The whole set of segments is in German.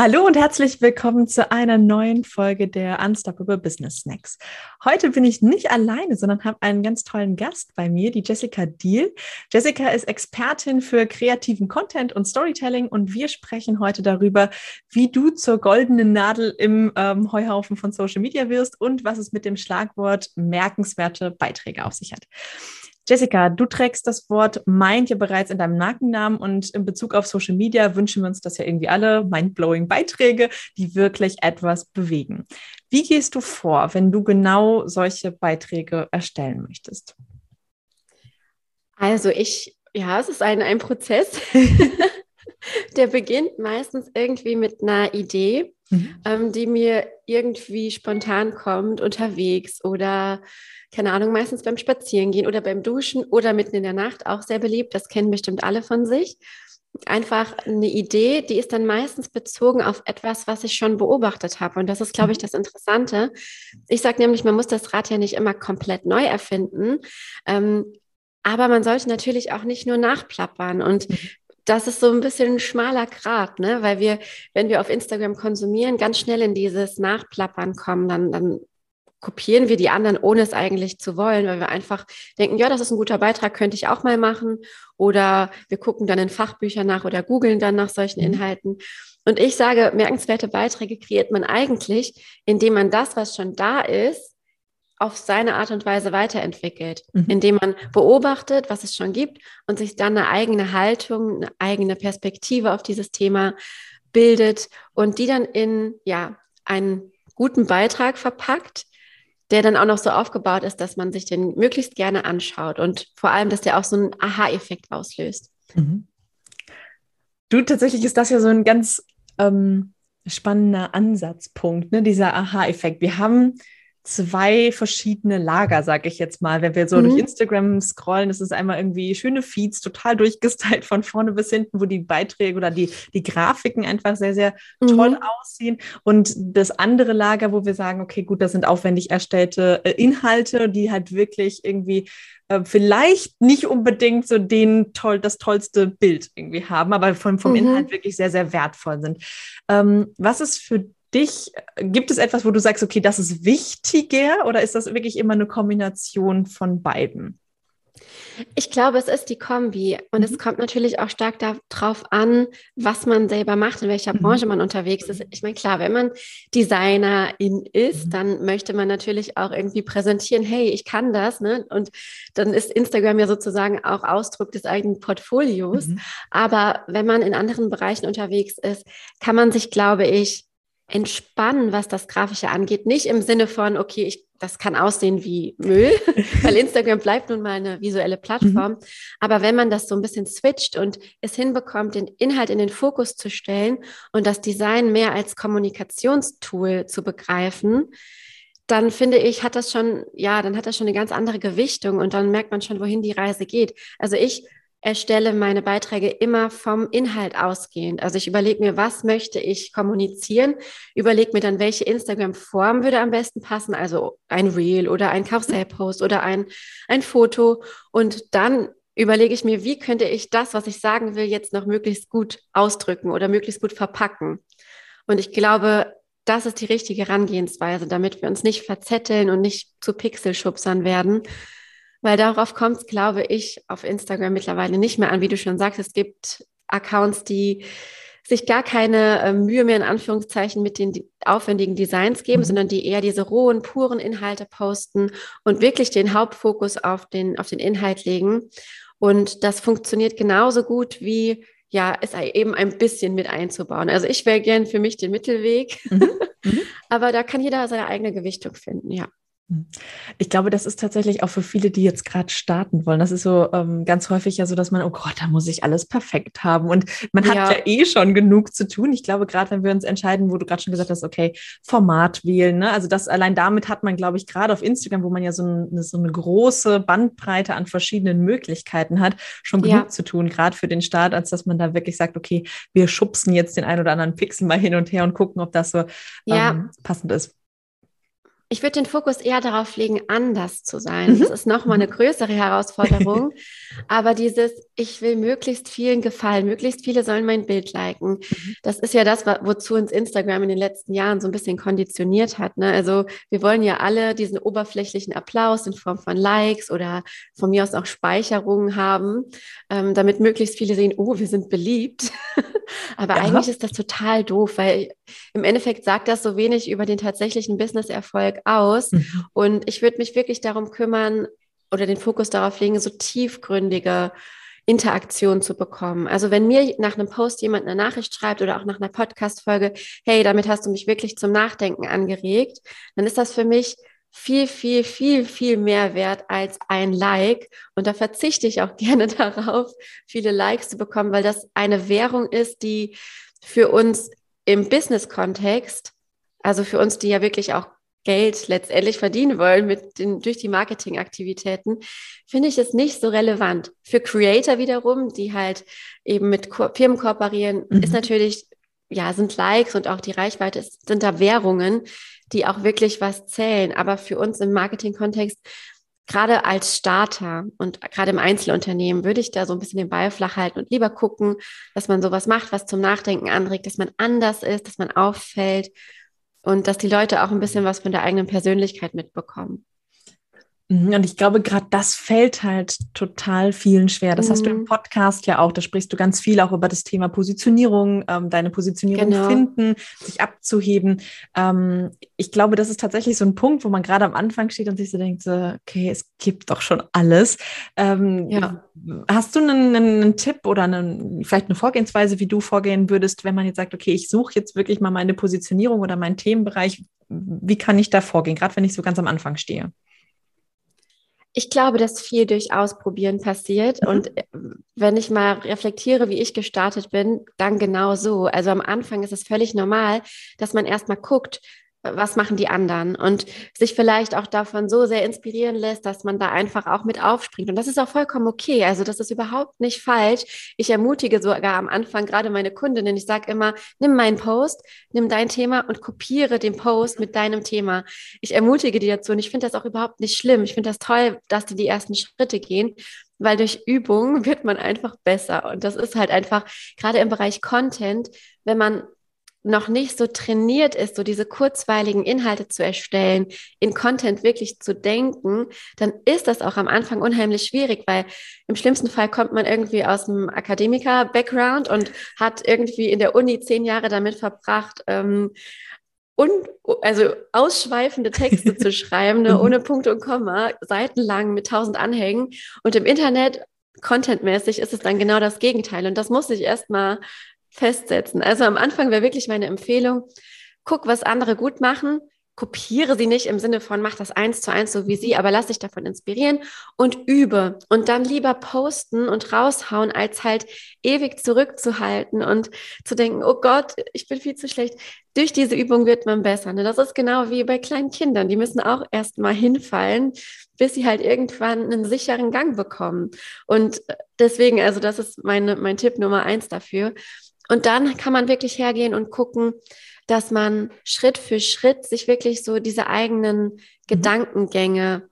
Hallo und herzlich willkommen zu einer neuen Folge der Unstoppable Business Snacks. Heute bin ich nicht alleine, sondern habe einen ganz tollen Gast bei mir, die Jessica Deal. Jessica ist Expertin für kreativen Content und Storytelling und wir sprechen heute darüber, wie du zur goldenen Nadel im ähm, Heuhaufen von Social Media wirst und was es mit dem Schlagwort merkenswerte Beiträge auf sich hat. Jessica, du trägst das Wort Mind ja bereits in deinem Markennamen und in Bezug auf Social Media wünschen wir uns das ja irgendwie alle, mindblowing Beiträge, die wirklich etwas bewegen. Wie gehst du vor, wenn du genau solche Beiträge erstellen möchtest? Also ich, ja, es ist ein, ein Prozess. Der beginnt meistens irgendwie mit einer Idee, mhm. ähm, die mir irgendwie spontan kommt, unterwegs oder keine Ahnung, meistens beim Spazierengehen oder beim Duschen oder mitten in der Nacht auch sehr beliebt. Das kennen bestimmt alle von sich. Einfach eine Idee, die ist dann meistens bezogen auf etwas, was ich schon beobachtet habe. Und das ist, glaube ich, mhm. das Interessante. Ich sage nämlich, man muss das Rad ja nicht immer komplett neu erfinden. Ähm, aber man sollte natürlich auch nicht nur nachplappern. Und mhm. Das ist so ein bisschen ein schmaler Grat, ne? weil wir, wenn wir auf Instagram konsumieren, ganz schnell in dieses Nachplappern kommen, dann, dann kopieren wir die anderen, ohne es eigentlich zu wollen, weil wir einfach denken, ja, das ist ein guter Beitrag, könnte ich auch mal machen. Oder wir gucken dann in Fachbüchern nach oder googeln dann nach solchen mhm. Inhalten. Und ich sage, merkenswerte Beiträge kreiert man eigentlich, indem man das, was schon da ist, auf seine Art und Weise weiterentwickelt, mhm. indem man beobachtet, was es schon gibt und sich dann eine eigene Haltung, eine eigene Perspektive auf dieses Thema bildet und die dann in ja einen guten Beitrag verpackt, der dann auch noch so aufgebaut ist, dass man sich den möglichst gerne anschaut und vor allem, dass der auch so einen Aha-Effekt auslöst. Mhm. Du, tatsächlich ist das ja so ein ganz ähm, spannender Ansatzpunkt, ne? dieser Aha-Effekt. Wir haben zwei verschiedene Lager, sage ich jetzt mal. Wenn wir so mhm. durch Instagram scrollen, ist es einmal irgendwie schöne Feeds, total durchgestylt von vorne bis hinten, wo die Beiträge oder die, die Grafiken einfach sehr, sehr mhm. toll aussehen. Und das andere Lager, wo wir sagen, okay, gut, das sind aufwendig erstellte äh, Inhalte, die halt wirklich irgendwie äh, vielleicht nicht unbedingt so den toll, das tollste Bild irgendwie haben, aber vom, vom mhm. Inhalt wirklich sehr, sehr wertvoll sind. Ähm, was ist für dich, gibt es etwas, wo du sagst, okay, das ist wichtiger oder ist das wirklich immer eine Kombination von beiden? Ich glaube, es ist die Kombi und mhm. es kommt natürlich auch stark darauf an, was man selber macht, in welcher mhm. Branche man unterwegs ist. Ich meine, klar, wenn man Designerin ist, mhm. dann möchte man natürlich auch irgendwie präsentieren, hey, ich kann das, ne? Und dann ist Instagram ja sozusagen auch Ausdruck des eigenen Portfolios. Mhm. Aber wenn man in anderen Bereichen unterwegs ist, kann man sich, glaube ich, entspannen, was das Grafische angeht. Nicht im Sinne von, okay, ich, das kann aussehen wie Müll, weil Instagram bleibt nun mal eine visuelle Plattform. Mhm. Aber wenn man das so ein bisschen switcht und es hinbekommt, den Inhalt in den Fokus zu stellen und das Design mehr als Kommunikationstool zu begreifen, dann finde ich, hat das schon, ja, dann hat das schon eine ganz andere Gewichtung und dann merkt man schon, wohin die Reise geht. Also ich erstelle meine Beiträge immer vom Inhalt ausgehend. Also ich überlege mir, was möchte ich kommunizieren, überlege mir dann, welche Instagram-Form würde am besten passen, also ein Reel oder ein Karussellpost oder ein, ein Foto. Und dann überlege ich mir, wie könnte ich das, was ich sagen will, jetzt noch möglichst gut ausdrücken oder möglichst gut verpacken. Und ich glaube, das ist die richtige Herangehensweise, damit wir uns nicht verzetteln und nicht zu Pixelschubsern werden, weil darauf kommt es, glaube ich, auf Instagram mittlerweile nicht mehr an. Wie du schon sagst, es gibt Accounts, die sich gar keine äh, Mühe mehr in Anführungszeichen mit den aufwendigen Designs geben, mhm. sondern die eher diese rohen, puren Inhalte posten und wirklich den Hauptfokus auf den, auf den Inhalt legen. Und das funktioniert genauso gut wie ja, es eben ein bisschen mit einzubauen. Also ich wäre gern für mich den Mittelweg, mhm. Mhm. aber da kann jeder seine eigene Gewichtung finden, ja. Hm. Ich glaube, das ist tatsächlich auch für viele, die jetzt gerade starten wollen. Das ist so ähm, ganz häufig ja so, dass man, oh Gott, da muss ich alles perfekt haben. Und man hat ja, ja eh schon genug zu tun. Ich glaube, gerade wenn wir uns entscheiden, wo du gerade schon gesagt hast, okay, Format wählen. Ne? Also das allein damit hat man, glaube ich, gerade auf Instagram, wo man ja so, ein, so, eine große Bandbreite an verschiedenen Möglichkeiten hat, schon genug ja. zu tun, gerade für den Start, als dass man da wirklich sagt, okay, wir schubsen jetzt den ein oder anderen Pixel mal hin und her und gucken, ob das so ja. ähm, passend ist. Ich würde den Fokus eher darauf legen, anders zu sein. Mhm. Das ist nochmal eine mhm. größere Herausforderung. Aber dieses, ich will möglichst vielen gefallen, möglichst viele sollen mein Bild liken. Mhm. Das ist ja das, wozu uns Instagram in den letzten Jahren so ein bisschen konditioniert hat. Ne? Also wir wollen ja alle diesen oberflächlichen Applaus in Form von Likes oder von mir aus auch Speicherungen haben, ähm, damit möglichst viele sehen, oh, wir sind beliebt. Aber ja. eigentlich ist das total doof, weil im Endeffekt sagt das so wenig über den tatsächlichen Business-Erfolg aus. Mhm. Und ich würde mich wirklich darum kümmern oder den Fokus darauf legen, so tiefgründige Interaktion zu bekommen. Also wenn mir nach einem Post jemand eine Nachricht schreibt oder auch nach einer Podcast-Folge, hey, damit hast du mich wirklich zum Nachdenken angeregt, dann ist das für mich viel, viel, viel, viel mehr wert als ein Like. Und da verzichte ich auch gerne darauf, viele Likes zu bekommen, weil das eine Währung ist, die für uns im Business-Kontext, also für uns, die ja wirklich auch Geld letztendlich verdienen wollen mit den, durch die Marketingaktivitäten, finde ich es nicht so relevant. Für Creator wiederum, die halt eben mit Ko Firmen kooperieren, mhm. ist natürlich, ja, sind Likes und auch die Reichweite ist, sind da Währungen, die auch wirklich was zählen. Aber für uns im Marketing-Kontext gerade als Starter und gerade im Einzelunternehmen würde ich da so ein bisschen den Ball flach halten und lieber gucken, dass man sowas macht, was zum Nachdenken anregt, dass man anders ist, dass man auffällt und dass die Leute auch ein bisschen was von der eigenen Persönlichkeit mitbekommen. Mhm, und ich glaube, gerade das fällt halt total vielen schwer. Das mhm. hast du im mhm. Podcast ja auch. Da sprichst du ganz viel auch über das Thema Positionierung, ähm, deine Positionierung genau. finden, sich abzuheben. Ähm, ich glaube, das ist tatsächlich so ein Punkt, wo man gerade am Anfang steht und sich so denkt, so, okay, es gibt doch schon alles. Ähm, ja. Hast du einen, einen Tipp oder einen, vielleicht eine Vorgehensweise, wie du vorgehen würdest, wenn man jetzt sagt, okay, ich suche jetzt wirklich mal meine Positionierung oder meinen Themenbereich? Wie kann ich da vorgehen, gerade wenn ich so ganz am Anfang stehe? Ich glaube, dass viel durch Ausprobieren passiert. Mhm. Und äh, wenn ich mal reflektiere, wie ich gestartet bin, dann genau so. Also am Anfang ist es völlig normal, dass man erstmal guckt, was machen die anderen und sich vielleicht auch davon so sehr inspirieren lässt, dass man da einfach auch mit aufspringt. Und das ist auch vollkommen okay. Also das ist überhaupt nicht falsch. Ich ermutige sogar am Anfang gerade meine Kundinnen. Ich sage immer, nimm meinen Post, nimm dein Thema und kopiere den Post mit deinem Thema. Ich ermutige die dazu und ich finde das auch überhaupt nicht schlimm. Ich finde das toll, dass die die ersten Schritte gehen weil durch Übung wird man einfach besser. Und das ist halt einfach gerade im Bereich Content, wenn man noch nicht so trainiert ist, so diese kurzweiligen Inhalte zu erstellen, in Content wirklich zu denken, dann ist das auch am Anfang unheimlich schwierig, weil im schlimmsten Fall kommt man irgendwie aus einem Akademiker-Background und hat irgendwie in der Uni zehn Jahre damit verbracht, ähm, und also ausschweifende Texte zu schreiben, ne, ohne Punkte und Komma, seitenlang mit tausend Anhängen. Und im Internet contentmäßig ist es dann genau das Gegenteil. Und das muss ich erstmal festsetzen. Also am Anfang wäre wirklich meine Empfehlung, guck, was andere gut machen, kopiere sie nicht im Sinne von, mach das eins zu eins so wie sie, aber lass dich davon inspirieren und übe und dann lieber posten und raushauen, als halt ewig zurückzuhalten und zu denken, oh Gott, ich bin viel zu schlecht. Durch diese Übung wird man besser. Ne? Das ist genau wie bei kleinen Kindern. Die müssen auch erst mal hinfallen, bis sie halt irgendwann einen sicheren Gang bekommen. Und deswegen, also das ist meine, mein Tipp Nummer eins dafür. Und dann kann man wirklich hergehen und gucken, dass man Schritt für Schritt sich wirklich so diese eigenen mhm. Gedankengänge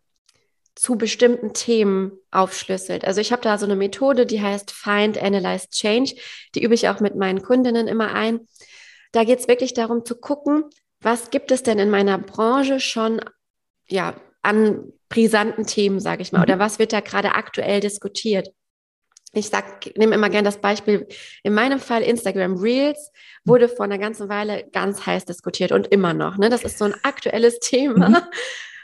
zu bestimmten Themen aufschlüsselt. Also ich habe da so eine Methode, die heißt Find, Analyze, Change. Die übe ich auch mit meinen Kundinnen immer ein. Da geht es wirklich darum zu gucken, was gibt es denn in meiner Branche schon ja, an brisanten Themen, sage ich mal, mhm. oder was wird da gerade aktuell diskutiert ich sag, nehme immer gerne das Beispiel, in meinem Fall Instagram Reels wurde vor einer ganzen Weile ganz heiß diskutiert und immer noch. Ne? Das ist so ein aktuelles Thema, mhm.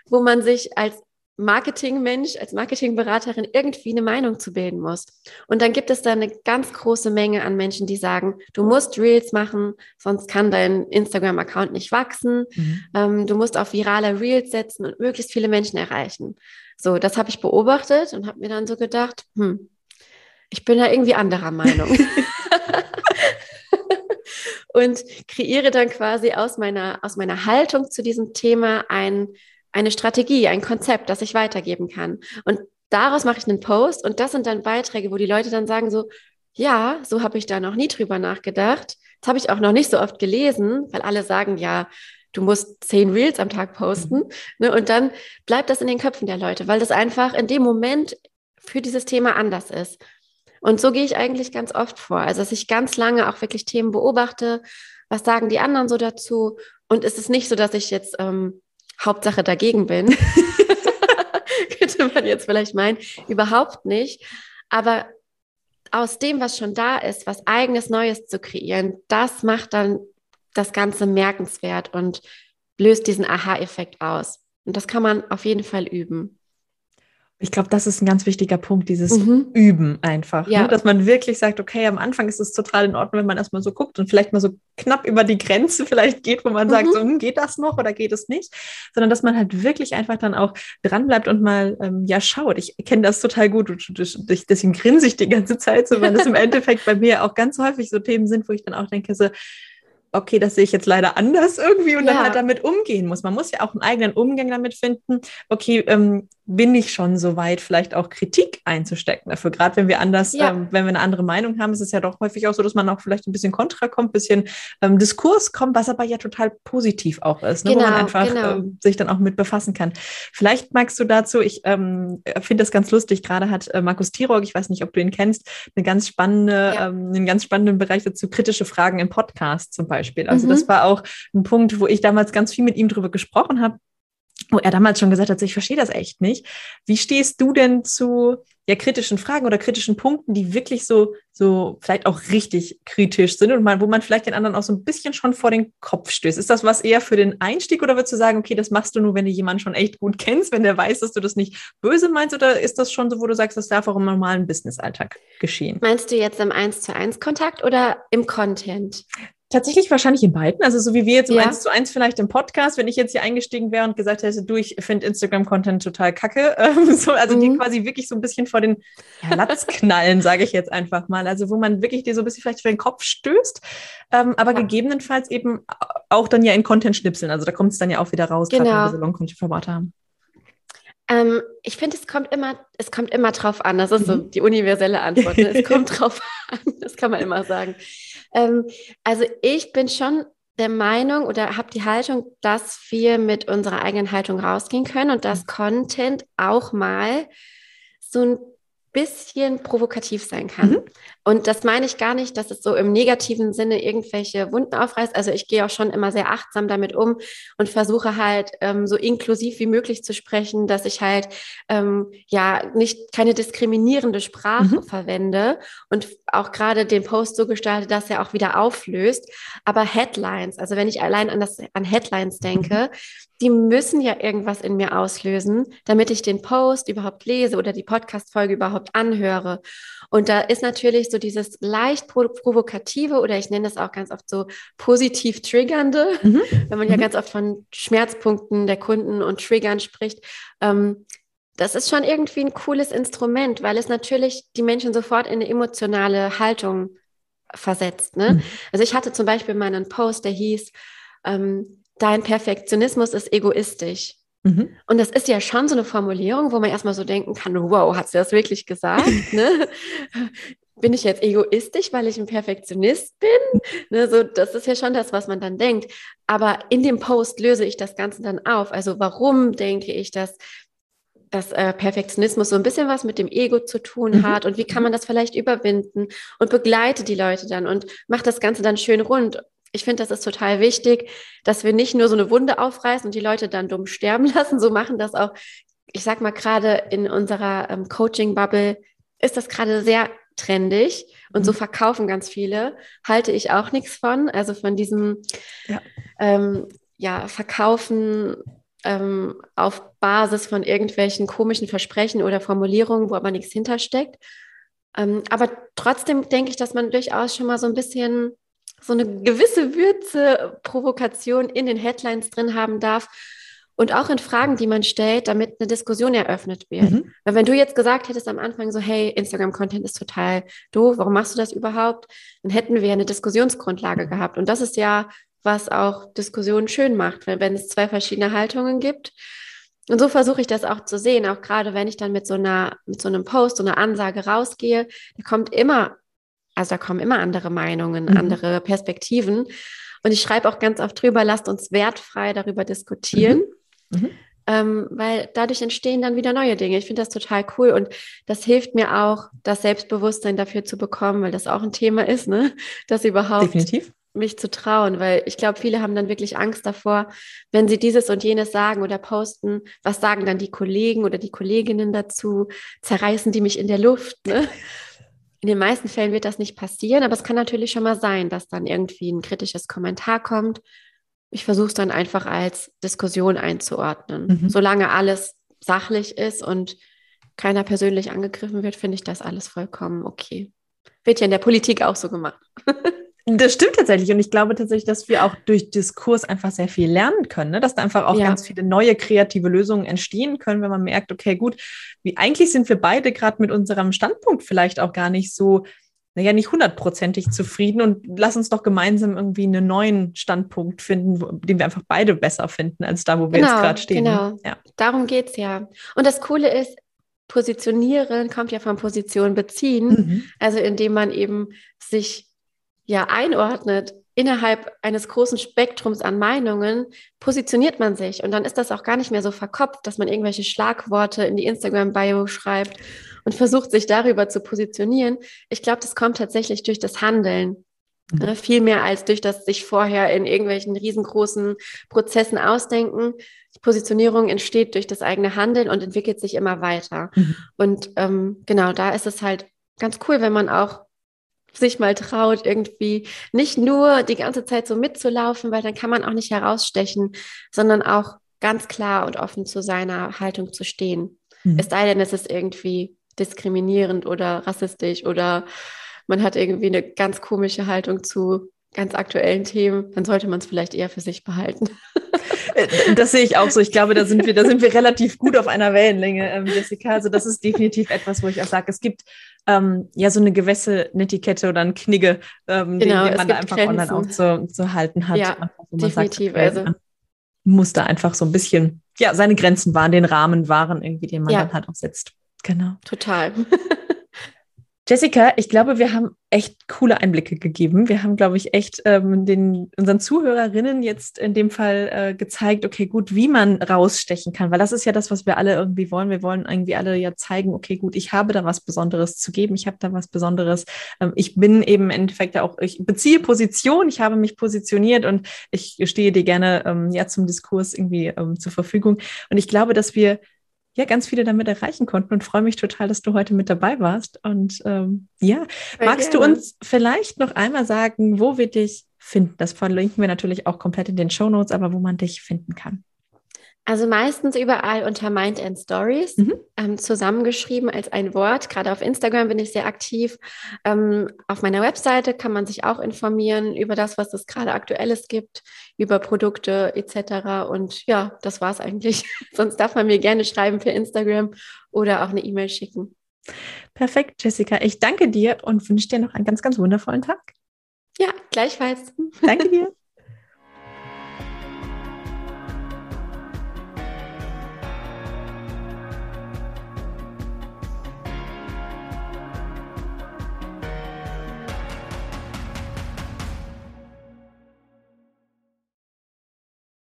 wo man sich als Marketingmensch, als Marketingberaterin irgendwie eine Meinung zu bilden muss. Und dann gibt es da eine ganz große Menge an Menschen, die sagen, du musst Reels machen, sonst kann dein Instagram-Account nicht wachsen. Mhm. Ähm, du musst auf virale Reels setzen und möglichst viele Menschen erreichen. So, das habe ich beobachtet und habe mir dann so gedacht, hm, ich bin da irgendwie anderer Meinung. und kreiere dann quasi aus meiner, aus meiner Haltung zu diesem Thema ein, eine Strategie, ein Konzept, das ich weitergeben kann. Und daraus mache ich einen Post und das sind dann Beiträge, wo die Leute dann sagen so, ja, so habe ich da noch nie drüber nachgedacht. Das habe ich auch noch nicht so oft gelesen, weil alle sagen ja, du musst zehn Reels am Tag posten. Mhm. Ne? Und dann bleibt das in den Köpfen der Leute, weil das einfach in dem Moment für dieses Thema anders ist. Und so gehe ich eigentlich ganz oft vor. Also, dass ich ganz lange auch wirklich Themen beobachte, was sagen die anderen so dazu. Und es ist nicht so, dass ich jetzt ähm, Hauptsache dagegen bin. Könnte man jetzt vielleicht meinen. Überhaupt nicht. Aber aus dem, was schon da ist, was eigenes Neues zu kreieren, das macht dann das Ganze merkenswert und löst diesen Aha-Effekt aus. Und das kann man auf jeden Fall üben. Ich glaube, das ist ein ganz wichtiger Punkt, dieses mhm. Üben einfach. Ne? Ja. Ne? Dass man wirklich sagt, okay, am Anfang ist es total in Ordnung, wenn man erstmal so guckt und vielleicht mal so knapp über die Grenze vielleicht geht, wo man mhm. sagt, so, hm, geht das noch oder geht es nicht? Sondern dass man halt wirklich einfach dann auch dranbleibt und mal ähm, ja schaut. Ich kenne das total gut. Und deswegen grinse ich die ganze Zeit so, weil das im Endeffekt bei mir auch ganz häufig so Themen sind, wo ich dann auch denke, so, okay, das sehe ich jetzt leider anders irgendwie und ja. dann halt damit umgehen muss. Man muss ja auch einen eigenen Umgang damit finden. Okay, ähm, bin ich schon so weit, vielleicht auch Kritik einzustecken dafür. Gerade wenn wir anders, ja. ähm, wenn wir eine andere Meinung haben, ist es ja doch häufig auch so, dass man auch vielleicht ein bisschen Kontra kommt, ein bisschen ähm, Diskurs kommt, was aber ja total positiv auch ist, ne? genau, wo man genau, einfach genau. ähm, sich dann auch mit befassen kann. Vielleicht magst du dazu, ich ähm, finde das ganz lustig, gerade hat äh, Markus Tirog, ich weiß nicht, ob du ihn kennst, eine ganz spannende, ja. ähm, einen ganz spannenden Bereich dazu, kritische Fragen im Podcast zum Beispiel. Also mhm. das war auch ein Punkt, wo ich damals ganz viel mit ihm drüber gesprochen habe wo er damals schon gesagt hat, ich verstehe das echt nicht. Wie stehst du denn zu ja, kritischen Fragen oder kritischen Punkten, die wirklich so, so vielleicht auch richtig kritisch sind und mal, wo man vielleicht den anderen auch so ein bisschen schon vor den Kopf stößt? Ist das was eher für den Einstieg oder würdest du sagen, okay, das machst du nur, wenn du jemanden schon echt gut kennst, wenn der weiß, dass du das nicht böse meinst oder ist das schon so, wo du sagst, das darf auch im normalen Business-Alltag geschehen? Meinst du jetzt im 1 zu 1 Kontakt oder im Content? Tatsächlich wahrscheinlich in beiden. Also so wie wir jetzt im ja. 1 zu 1 vielleicht im Podcast, wenn ich jetzt hier eingestiegen wäre und gesagt hätte, du, ich finde Instagram-Content total kacke. Ähm, so, also mhm. die quasi wirklich so ein bisschen vor den ja, Latz knallen, sage ich jetzt einfach mal. Also wo man wirklich dir so ein bisschen vielleicht für den Kopf stößt, ähm, aber ja. gegebenenfalls eben auch dann ja in Content schnipseln. Also da kommt es dann ja auch wieder raus, genau. gerade wenn wir so Long-Content-Formate haben. Ähm, ich finde, es kommt immer, es kommt immer drauf an. Das ist so mhm. die universelle Antwort. Ne? Es kommt drauf an. Das kann man immer sagen. Ähm, also ich bin schon der Meinung oder habe die Haltung, dass wir mit unserer eigenen Haltung rausgehen können und dass. Content auch mal so ein bisschen provokativ sein kann. Mhm. Und das meine ich gar nicht, dass es so im negativen Sinne irgendwelche Wunden aufreißt. Also ich gehe auch schon immer sehr achtsam damit um und versuche halt ähm, so inklusiv wie möglich zu sprechen, dass ich halt ähm, ja nicht keine diskriminierende Sprache mhm. verwende und auch gerade den Post so gestalte, dass er auch wieder auflöst. Aber Headlines, also wenn ich allein an das an Headlines denke, die müssen ja irgendwas in mir auslösen, damit ich den Post überhaupt lese oder die Podcast-Folge überhaupt anhöre. Und da ist natürlich so dieses leicht provokative oder ich nenne das auch ganz oft so positiv triggernde, mhm. wenn man ja mhm. ganz oft von Schmerzpunkten der Kunden und Triggern spricht. Ähm, das ist schon irgendwie ein cooles Instrument, weil es natürlich die Menschen sofort in eine emotionale Haltung versetzt. Ne? Mhm. Also ich hatte zum Beispiel mal einen Post, der hieß, ähm, dein Perfektionismus ist egoistisch. Mhm. Und das ist ja schon so eine Formulierung, wo man erstmal so denken kann, wow, hat sie das wirklich gesagt? ne? Bin ich jetzt egoistisch, weil ich ein Perfektionist bin? Ne, so, das ist ja schon das, was man dann denkt. Aber in dem Post löse ich das Ganze dann auf. Also warum denke ich, dass dass äh, Perfektionismus so ein bisschen was mit dem Ego zu tun mhm. hat und wie kann man das vielleicht überwinden und begleite die Leute dann und macht das Ganze dann schön rund ich finde, das ist total wichtig, dass wir nicht nur so eine Wunde aufreißen und die Leute dann dumm sterben lassen. So machen das auch, ich sag mal, gerade in unserer ähm, Coaching-Bubble ist das gerade sehr trendig und so mhm. verkaufen ganz viele. Halte ich auch nichts von. Also von diesem ja. Ähm, ja Verkaufen ähm, auf Basis von irgendwelchen komischen Versprechen oder Formulierungen, wo aber nichts hintersteckt. Ähm, aber trotzdem denke ich, dass man durchaus schon mal so ein bisschen so eine gewisse Würze, Provokation in den Headlines drin haben darf und auch in Fragen, die man stellt, damit eine Diskussion eröffnet wird. Mhm. Weil wenn du jetzt gesagt hättest am Anfang so, hey, Instagram-Content ist total doof, warum machst du das überhaupt? Dann hätten wir eine Diskussionsgrundlage gehabt. Und das ist ja, was auch Diskussionen schön macht, weil wenn es zwei verschiedene Haltungen gibt. Und so versuche ich das auch zu sehen, auch gerade wenn ich dann mit so einer, mit so einem Post, so einer Ansage rausgehe, da kommt immer also da kommen immer andere Meinungen, mhm. andere Perspektiven. Und ich schreibe auch ganz oft drüber, lasst uns wertfrei darüber diskutieren. Mhm. Mhm. Ähm, weil dadurch entstehen dann wieder neue Dinge. Ich finde das total cool und das hilft mir auch, das Selbstbewusstsein dafür zu bekommen, weil das auch ein Thema ist, ne? Das überhaupt Definitiv mich zu trauen, weil ich glaube, viele haben dann wirklich Angst davor, wenn sie dieses und jenes sagen oder posten, was sagen dann die Kollegen oder die Kolleginnen dazu? Zerreißen die mich in der Luft? Ne? In den meisten Fällen wird das nicht passieren, aber es kann natürlich schon mal sein, dass dann irgendwie ein kritisches Kommentar kommt. Ich versuche es dann einfach als Diskussion einzuordnen. Mhm. Solange alles sachlich ist und keiner persönlich angegriffen wird, finde ich das alles vollkommen okay. Wird ja in der Politik auch so gemacht. Das stimmt tatsächlich. Und ich glaube tatsächlich, dass wir auch durch Diskurs einfach sehr viel lernen können, ne? dass da einfach auch ja. ganz viele neue kreative Lösungen entstehen können, wenn man merkt, okay, gut, wie eigentlich sind wir beide gerade mit unserem Standpunkt vielleicht auch gar nicht so, naja, nicht hundertprozentig zufrieden und lass uns doch gemeinsam irgendwie einen neuen Standpunkt finden, den wir einfach beide besser finden, als da, wo wir genau, jetzt gerade stehen. Ne? Genau, ja. darum geht es ja. Und das Coole ist, Positionieren kommt ja von Position beziehen, mhm. also indem man eben sich ja einordnet innerhalb eines großen Spektrums an Meinungen, positioniert man sich. Und dann ist das auch gar nicht mehr so verkopft, dass man irgendwelche Schlagworte in die Instagram-Bio schreibt und versucht, sich darüber zu positionieren. Ich glaube, das kommt tatsächlich durch das Handeln. Mhm. Ne, viel mehr als durch das sich vorher in irgendwelchen riesengroßen Prozessen ausdenken. Die Positionierung entsteht durch das eigene Handeln und entwickelt sich immer weiter. Mhm. Und ähm, genau, da ist es halt ganz cool, wenn man auch sich mal traut, irgendwie nicht nur die ganze Zeit so mitzulaufen, weil dann kann man auch nicht herausstechen, sondern auch ganz klar und offen zu seiner Haltung zu stehen. Mhm. Es sei denn, es ist irgendwie diskriminierend oder rassistisch oder man hat irgendwie eine ganz komische Haltung zu ganz aktuellen Themen, dann sollte man es vielleicht eher für sich behalten. Äh, das sehe ich auch so. Ich glaube, da sind wir, da sind wir relativ gut auf einer Wellenlänge, ähm, Jessica. Also das ist definitiv etwas, wo ich auch sage, es gibt ähm, ja so eine gewisse Netiquette oder ein Knigge, ähm, genau, den, den man da einfach Grenzen. online auch zu, zu halten hat. Ja, definitiv. Sagt, okay, also muss da einfach so ein bisschen, ja, seine Grenzen wahren, den Rahmen wahren, irgendwie, den man ja. dann halt auch setzt. Genau. Total. Jessica, ich glaube, wir haben echt coole Einblicke gegeben. Wir haben, glaube ich, echt ähm, den, unseren Zuhörerinnen jetzt in dem Fall äh, gezeigt, okay, gut, wie man rausstechen kann, weil das ist ja das, was wir alle irgendwie wollen. Wir wollen irgendwie alle ja zeigen, okay, gut, ich habe da was Besonderes zu geben, ich habe da was Besonderes. Ähm, ich bin eben im Endeffekt auch, ich beziehe Position, ich habe mich positioniert und ich stehe dir gerne ähm, ja zum Diskurs irgendwie ähm, zur Verfügung. Und ich glaube, dass wir ja ganz viele damit erreichen konnten und freue mich total, dass du heute mit dabei warst. Und ähm, ja, Sehr magst gerne. du uns vielleicht noch einmal sagen, wo wir dich finden? Das verlinken wir natürlich auch komplett in den Show Notes, aber wo man dich finden kann. Also meistens überall unter Mind and Stories, mhm. ähm, zusammengeschrieben als ein Wort. Gerade auf Instagram bin ich sehr aktiv. Ähm, auf meiner Webseite kann man sich auch informieren über das, was es gerade aktuelles gibt, über Produkte etc. Und ja, das war es eigentlich. Sonst darf man mir gerne schreiben für Instagram oder auch eine E-Mail schicken. Perfekt, Jessica. Ich danke dir und wünsche dir noch einen ganz, ganz wundervollen Tag. Ja, gleichfalls. Danke dir.